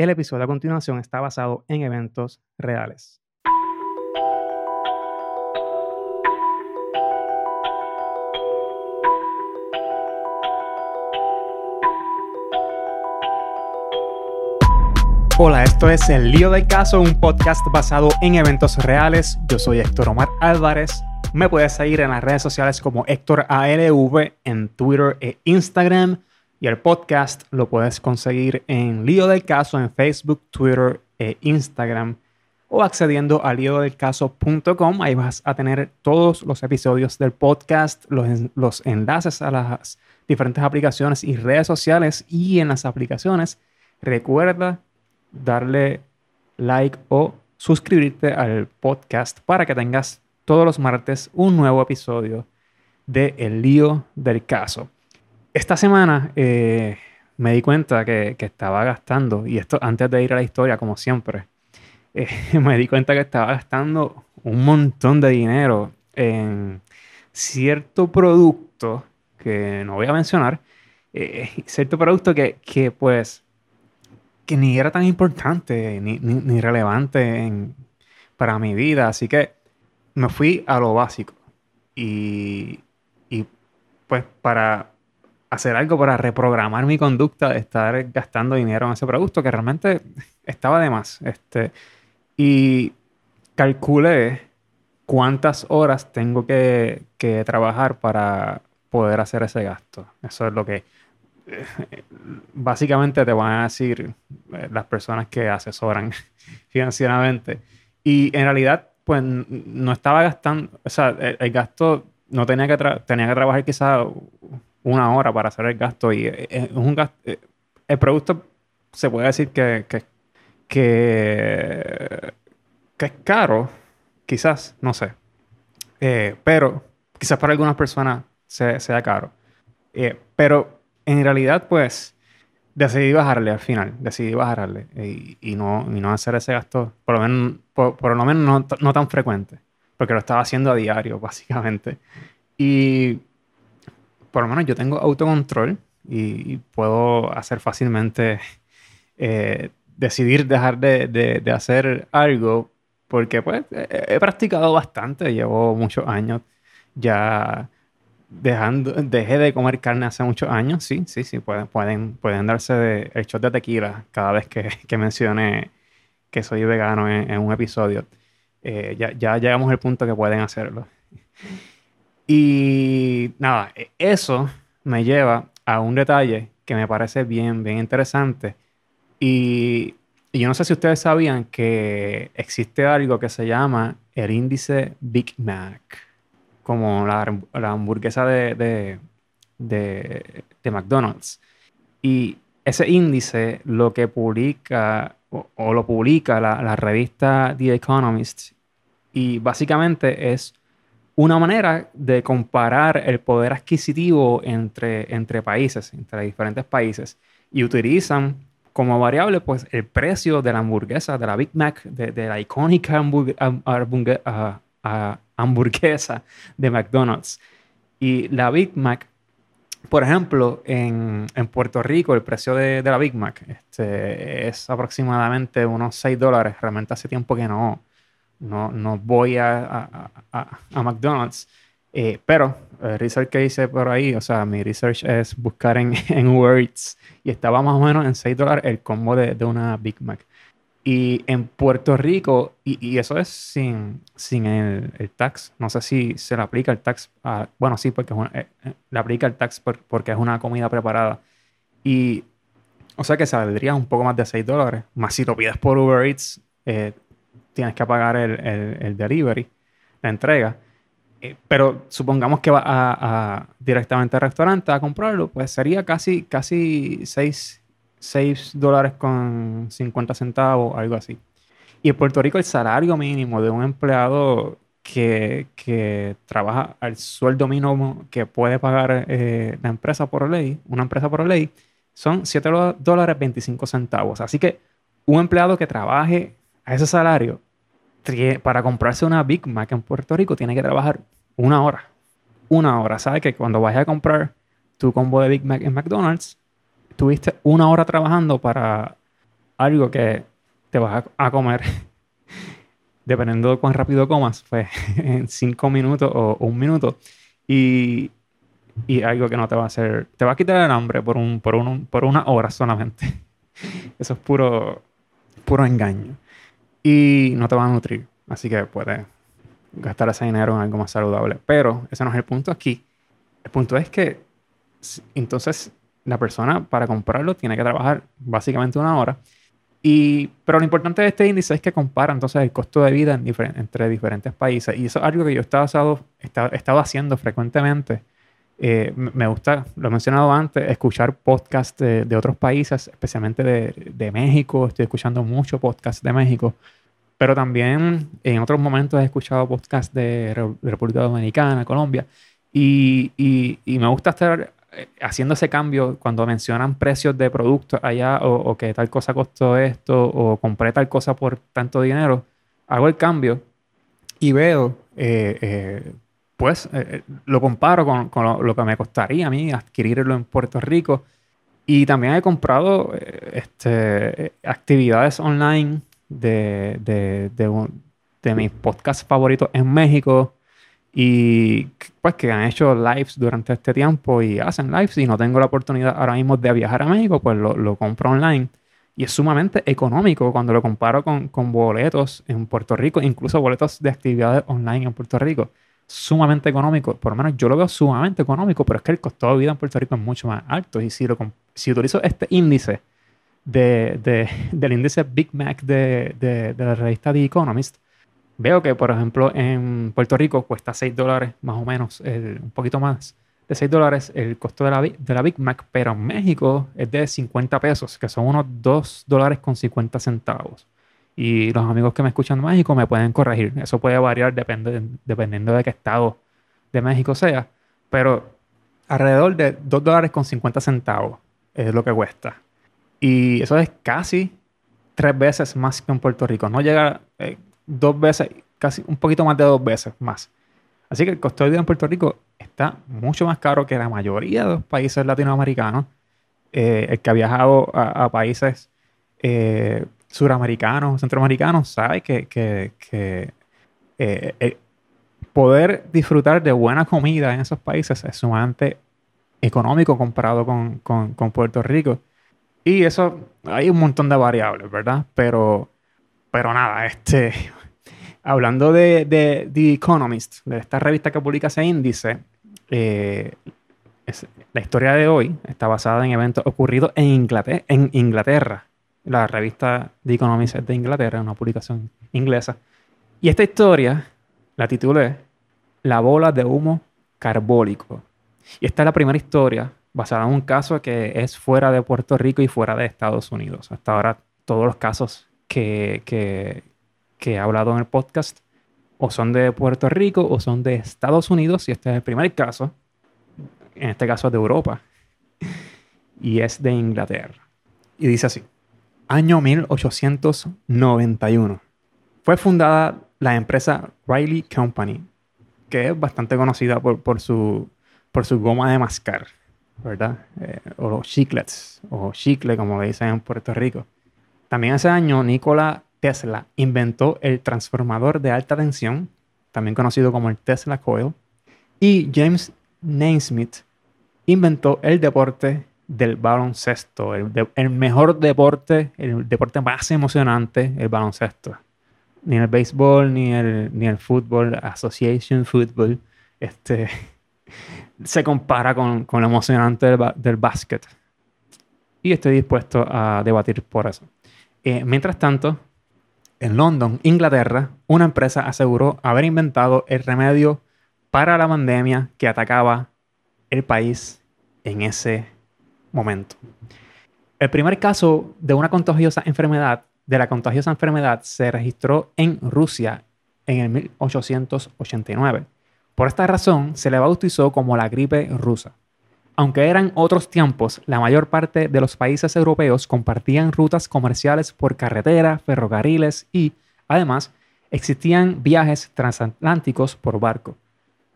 El episodio a continuación está basado en eventos reales. Hola, esto es El Lío del Caso, un podcast basado en eventos reales. Yo soy Héctor Omar Álvarez. Me puedes seguir en las redes sociales como Héctor ALV en Twitter e Instagram. Y el podcast lo puedes conseguir en Lío del Caso en Facebook, Twitter e Instagram. O accediendo a liodelcaso.com. Ahí vas a tener todos los episodios del podcast, los, los enlaces a las diferentes aplicaciones y redes sociales. Y en las aplicaciones, recuerda darle like o suscribirte al podcast para que tengas todos los martes un nuevo episodio de El lío del caso. Esta semana eh, me di cuenta que, estaba gastando, y esto antes de ir a la historia, como siempre, eh, me di cuenta que estaba gastando un montón de dinero en cierto producto que no voy a mencionar, eh, cierto producto que, que pues que ni era tan importante ni, relevante para mi vida. Así que me fui a lo básico. Y, pues para hacer algo para reprogramar mi conducta de estar gastando dinero en ese producto que realmente estaba de más. Este, y calculé cuántas horas tengo que, que trabajar para poder hacer ese gasto. Eso es lo que básicamente te van a decir eh, las personas que asesoran financieramente. Y en realidad, pues no estaba gastando, o sea, el, gasto no tenía que, tenía que trabajar quizás una hora para hacer el gasto y eh, es un gasto, eh, el producto se puede decir que, que, es caro, quizás, no sé, pero quizás para algunas personas sea, sea caro. pero en realidad, pues, decidí bajarle al final, decidí bajarle y, no, no hacer ese gasto, por lo menos, por, lo menos no, tan frecuente, porque lo estaba haciendo a diario, básicamente. Y por lo menos yo tengo autocontrol y, puedo hacer fácilmente eh, decidir dejar de, de, hacer algo, porque pues he practicado bastante, llevo muchos años ya dejando, dejé de comer carne hace muchos años, sí, sí, sí, pueden, pueden, pueden darse de, el shot de tequila cada vez que, que mencione que soy vegano en, un episodio. Eh, ya, ya llegamos al punto que pueden hacerlo. Y nada, e, eso me lleva a un detalle que me parece bien, bien interesante. Y, yo no sé si ustedes sabían que existe algo que se llama el índice Big Mac como la, hamburguesa de, de, McDonald's. Y ese índice lo que publica o, lo publica la, revista The Economist y básicamente es una manera de comparar el poder adquisitivo entre, entre países, entre diferentes países y utilizan como variable pues el precio de la hamburguesa, de la Big Mac, de, la icónica hamburguesa, hamburguesa de McDonald's. Y la Big Mac, por ejemplo, en, Puerto Rico el precio de, la Big Mac este, es aproximadamente unos 6 dólares. Realmente hace tiempo que no, no, voy a, McDonald's. Eh, pero el research que hice por ahí, o sea, mi research es buscar en, en Words y estaba más o menos en 6 dólares el combo de, de una Big Mac. Y en Puerto Rico, y, eso es sin, sin el, tax, no sé si se le aplica el tax, bueno, sí, porque eh, eh, le aplica el tax porque es una comida preparada. Y, o sea que saldría un poco más de 6 dólares. Más si lo pides por Uber Eats, eh, tienes que pagar el, delivery, la entrega. pero supongamos que va directamente al restaurante a comprarlo, pues sería casi, casi 6 6 dólares con 50 centavos, algo así. Y en Puerto Rico el salario mínimo de un empleado que, que trabaja al sueldo mínimo que puede pagar eh, la empresa por ley, una empresa por ley, son 7 dólares 25 centavos. Así que un empleado que trabaje a ese salario para comprarse una Big Mac en Puerto Rico tiene que trabajar una hora. Una hora. ¿Sabes que cuando vayas a comprar tu combo de Big Mac en McDonald's, tuviste una hora trabajando para algo que te vas a comer, dependiendo de cuán rápido comas, pues en cinco minutos o un minuto. Y, y algo que no te va a hacer, te va a quitar el hambre por, un, por, un, por una hora solamente. Eso es puro, puro engaño. Y no te va a nutrir. Así que puedes gastar ese dinero en algo más saludable. Pero ese no es el punto aquí. El punto es que entonces la persona para comprarlo tiene que trabajar básicamente una hora. Y, pero lo importante de este índice es que compara entonces el costo de vida entre diferentes países. Y eso es algo que yo he haciendo frecuentemente eh, me gusta, lo he mencionado antes, escuchar podcasts de, otros países, especialmente de, México. Estoy escuchando mucho podcasts de México. Pero también en otros momentos he escuchado podcasts de, República Dominicana, Colombia. Y, y, me gusta estar eh, haciendo ese cambio cuando mencionan precios de productos allá o, que tal cosa costó esto o compré tal cosa por tanto dinero. Hago el cambio y veo eh, pues lo comparo con, lo, que me costaría a mí adquirirlo en Puerto Rico. Y también he comprado eh, este, actividades online de, de, de, mis podcasts favoritos en México y pues que han hecho lives durante este tiempo y hacen lives y no tengo la oportunidad ahora mismo de viajar a México, pues lo, lo compro online. Y es sumamente económico cuando lo comparo con, con boletos en Puerto Rico, incluso boletos de actividades online en Puerto Rico sumamente económico, por lo menos yo lo veo sumamente económico, pero es que el costo de vida en Puerto Rico es mucho más alto. Y si, lo, si utilizo este índice de, de, del índice Big Mac de, de, la revista The Economist, veo que, por ejemplo, en Puerto Rico cuesta 6 dólares más o menos, un poquito más de 6 dólares el costo de la, de la Big Mac, pero en México es de 50 pesos, que son unos 2 dólares con 50 centavos. Y los amigos que me escuchan de México me pueden corregir. Eso puede variar depende, dependiendo de qué estado de México sea. Pero alrededor de 2 dólares con 50 centavos es lo que cuesta. Y eso es casi tres veces más que en Puerto Rico. No llega eh, dos veces, casi un poquito más de dos veces más. Así que el costo de vida en Puerto Rico está mucho más caro que la mayoría de los países latinoamericanos. Eh, el que ha viajado a, países eh, suramericanos, centroamericanos, sabe que, que, que eh, eh, poder disfrutar de buena comida en esos países es sumamente económico comparado con, con, con, Puerto Rico. Y eso, hay un montón de variables, ¿verdad? Pero, pero nada, este, hablando de, de The Economist, de esta revista que publica ese índice, eh, la historia de hoy está basada en eventos ocurridos en Inglaterra la revista The Economist de Inglaterra, una publicación inglesa. Y esta historia la titulé La bola de humo carbólico. Y esta es la primera historia basada en un caso que es fuera de Puerto Rico y fuera de Estados Unidos. Hasta ahora todos los casos que, que, que he hablado en el podcast o son de Puerto Rico o son de Estados Unidos y este es el primer caso, en este caso es de Europa y es de Inglaterra. Y dice así año 1891. Fue fundada la empresa Riley Company, que es bastante conocida por, su, por su goma de mascar, ¿verdad? Eh, o los chiclets, o chicle, como le dicen en Puerto Rico. También ese año, Nikola Tesla inventó el transformador de alta tensión, también conocido como el Tesla Coil, y James Naismith inventó el deporte del baloncesto, el, mejor deporte, el deporte más emocionante, el baloncesto. Ni el béisbol, ni el, ni el fútbol, Association Football, este, se compara con, con lo emocionante del, del básquet. Y estoy dispuesto a debatir por eso. Eh, mientras tanto, en London, Inglaterra, una empresa aseguró haber inventado el remedio para la pandemia que atacaba el país en ese momento. El primer caso de una contagiosa enfermedad, de la contagiosa enfermedad, se registró en Rusia en el 1889. Por esta razón, se le bautizó como la gripe rusa. Aunque eran otros tiempos, la mayor parte de los países europeos compartían rutas comerciales por carretera, ferrocarriles y, además, existían viajes transatlánticos por barco.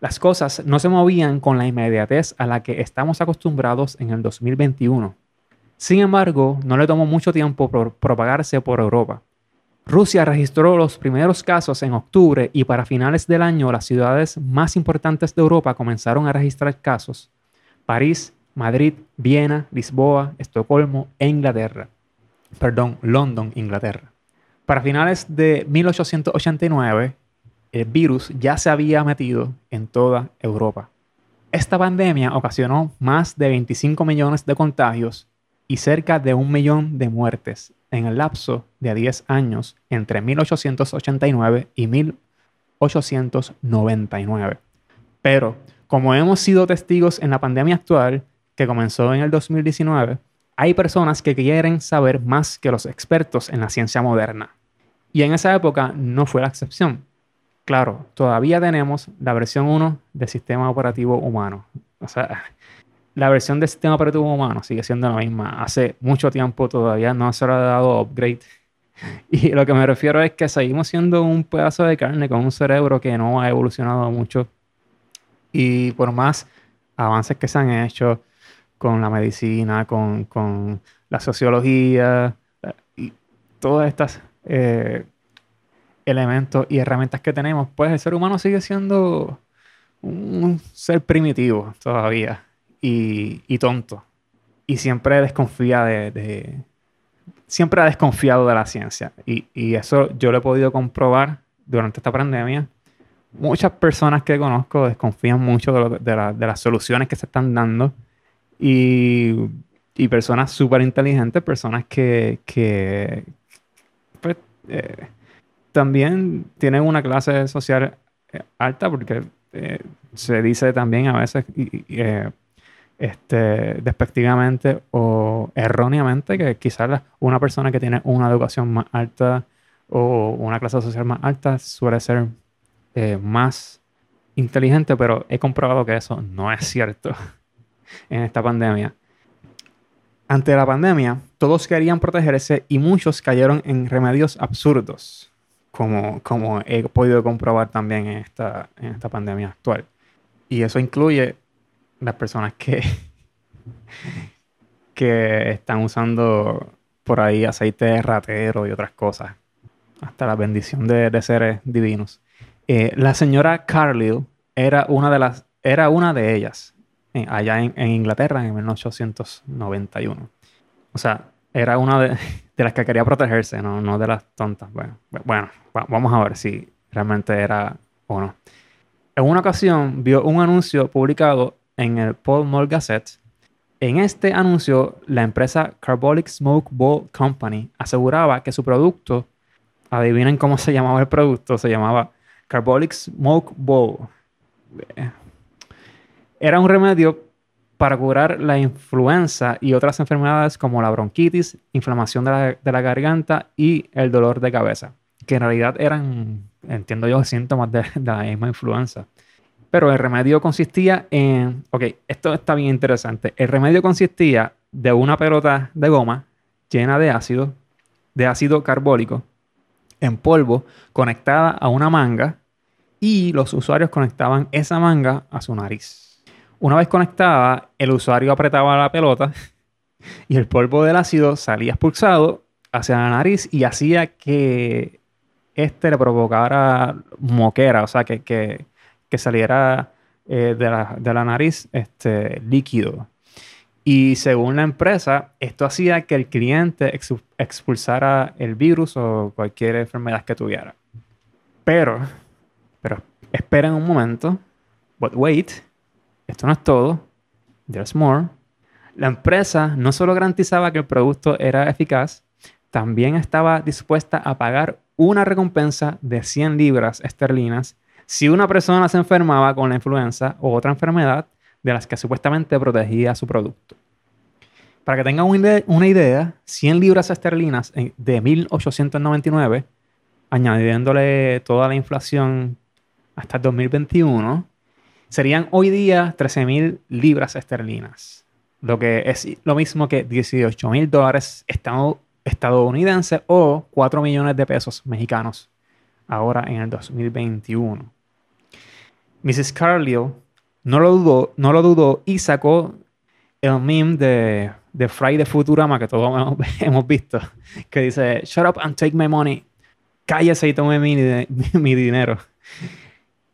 Las cosas no se movían con la inmediatez a la que estamos acostumbrados en el 2021. Sin embargo, no le tomó mucho tiempo propagarse por Europa. Rusia registró los primeros casos en octubre y para finales del año las ciudades más importantes de Europa comenzaron a registrar casos. París, Madrid, Viena, Lisboa, Estocolmo e Inglaterra. Perdón, London, Inglaterra. Para finales de 1889, el virus ya se había metido en toda Europa. Esta pandemia ocasionó más de 25 millones de contagios y cerca de un millón de muertes en el lapso de 10 años entre 1889 y 1899. Pero, como hemos sido testigos en la pandemia actual, que comenzó en el 2019, hay personas que quieren saber más que los expertos en la ciencia moderna. Y en esa época no fue la excepción. Claro, todavía tenemos la versión 1 del sistema operativo humano. O sea, la versión del sistema operativo humano sigue siendo la misma. Hace mucho tiempo todavía no se le ha dado upgrade. Y lo que me refiero es que seguimos siendo un pedazo de carne con un cerebro que no ha evolucionado mucho. Y por más avances que se han hecho con la medicina, con, con la sociología y todas estas eh, elementos y herramientas que tenemos, pues el ser humano sigue siendo un ser primitivo todavía y, tonto. Y siempre desconfía de, Siempre ha desconfiado de la ciencia. Y, eso yo lo he podido comprobar durante esta pandemia. Muchas personas que conozco desconfían mucho de, las soluciones que se están dando. Y, personas súper inteligentes, personas que, pues, eh, también tienen una clase social eh, alta porque eh, se dice también a veces este, despectivamente o erróneamente que quizás una persona que tiene una educación más alta o una clase social más alta suele ser eh, más inteligente, pero he comprobado que eso no es cierto en esta pandemia. Ante la pandemia, todos querían protegerse y muchos cayeron en remedios absurdos, como, como he podido comprobar también en esta, en esta pandemia actual. Y eso incluye las personas que, que están usando por ahí aceite de ratero y otras cosas. Hasta la bendición de, seres divinos. Eh, la señora Carlyle era una de las, era una de ellas, allá en, Inglaterra en 1891. O sea, era una de, las que quería protegerse, no, no de las tontas. Bueno, bueno, vamos a ver si realmente era o no. En una ocasión vio un anuncio publicado en el Paul Mall Gazette. En este anuncio, la empresa Carbolic Smoke Bowl Company aseguraba que su producto, adivinen cómo se llamaba el producto, se llamaba Carbolic Smoke Bowl. Era un remedio para curar la influenza y otras enfermedades como la bronquitis, inflamación de la, garganta y el dolor de cabeza, que en realidad eran, entiendo yo, síntomas de, de la misma influenza. Pero el remedio consistía en, ok, esto está bien interesante. El remedio consistía de una pelota de goma llena de ácido, de ácido carbólico, en polvo, conectada a una manga y los usuarios conectaban esa manga a su nariz. Una vez conectada, el usuario apretaba la pelota y el polvo del ácido salía expulsado hacia la nariz y hacía que este le provocara moquera, o sea, que, que, saliera eh, de, la, nariz este, líquido. Y según la empresa, esto hacía que el cliente expulsara el virus o cualquier enfermedad que tuviera. Pero, pero esperen un momento. But wait, esto no es todo. There's more. La empresa no solo garantizaba que el producto era eficaz, también estaba dispuesta a pagar una recompensa de 100 libras esterlinas si una persona se enfermaba con la influenza o otra enfermedad de las que supuestamente protegía su producto. Para que tengan una idea, 100 libras esterlinas de 1899, añadiéndole toda la inflación hasta el 2021, serían hoy día 13.000 libras esterlinas, lo que es lo mismo que 18.000 dólares estadounidenses o 4 millones de pesos mexicanos ahora en el 2021. Mrs. Carlyle no lo dudó, no lo dudó y sacó el meme de de Fry de Futurama que todos hemos, visto, que dice, shut up and take my money. Cállese y tome mi, mi dinero.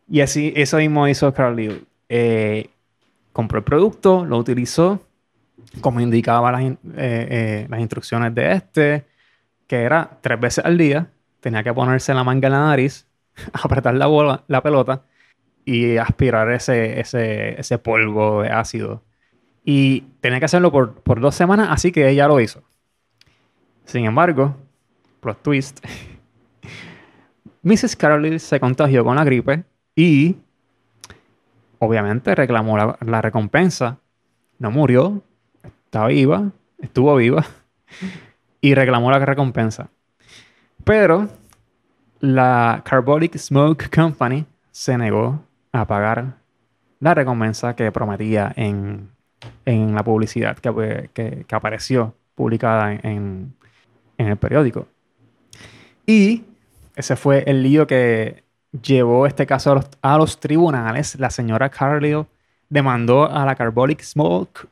Y así, eso mismo hizo Carly. Eh, compró el producto, lo utilizó, como indicaba las, eh, eh, las instrucciones de este, que era tres veces al día, tenía que ponerse la manga en la nariz, apretar la, bola, la pelota y aspirar ese, ese, ese polvo de ácido. Y tenía que hacerlo por, por dos semanas, así que ella lo hizo. Sin embargo, plot twist, Mrs. Carly se contagió con la gripe y obviamente reclamó la, recompensa. No murió, estaba viva, estuvo viva y reclamó la recompensa. Pero la Carbolic Smoke Company se negó a pagar la recompensa que prometía en, la publicidad que, apareció publicada en, en, el periódico. Y ese fue el lío que llevó este caso a los, tribunales. La señora Carlyle demandó a la Carbolic Smoke,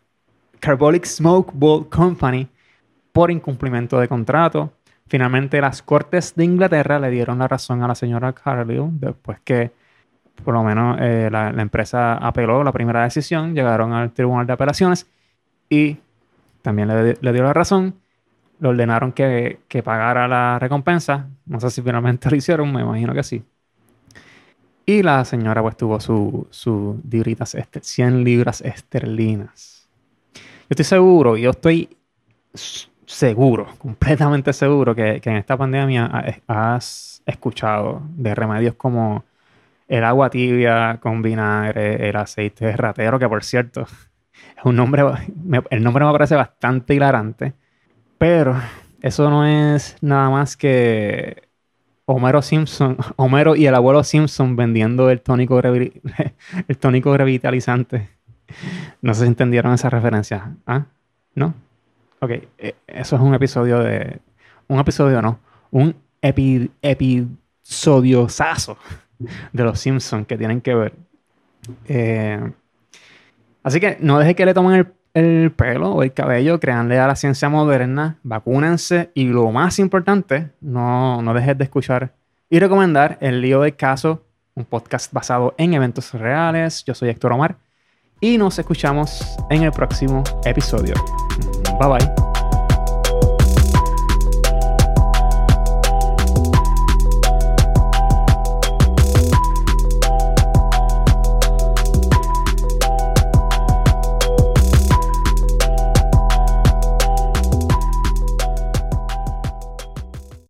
Carbolic Smoke Bowl Company por incumplimiento de contrato. Finalmente, las Cortes de Inglaterra le dieron la razón a la señora Carlyle después que, por lo menos, eh, la, empresa apeló la primera decisión, llegaron al Tribunal de Apelaciones y también le, le dio la razón le ordenaron que, que, pagara la recompensa. No sé si finalmente lo hicieron, me imagino que sí. Y la señora pues tuvo sus su 100 libras esterlinas. Yo estoy seguro, yo estoy seguro, completamente seguro que, en esta pandemia has escuchado de remedios como el agua tibia con vinagre, el aceite de ratero, que por cierto, es un nombre, el nombre me parece bastante hilarante, pero eso no es nada más que Homero Simpson, Homero y el abuelo Simpson vendiendo el tónico, el tónico revitalizante. No sé si entendieron esa referencia. ¿Ah? ¿No? Ok, eh, eso es un episodio de. Un episodio no. Un epi, episodio saso de los Simpsons que tienen que ver. Eh, así que no deje que le tomen el el pelo o el cabello, créanle a la ciencia moderna, vacúnense y lo más importante, no, no dejes de escuchar y recomendar El Lío del Caso, un podcast basado en eventos reales. Yo soy Héctor Omar y nos escuchamos en el próximo episodio. Bye bye.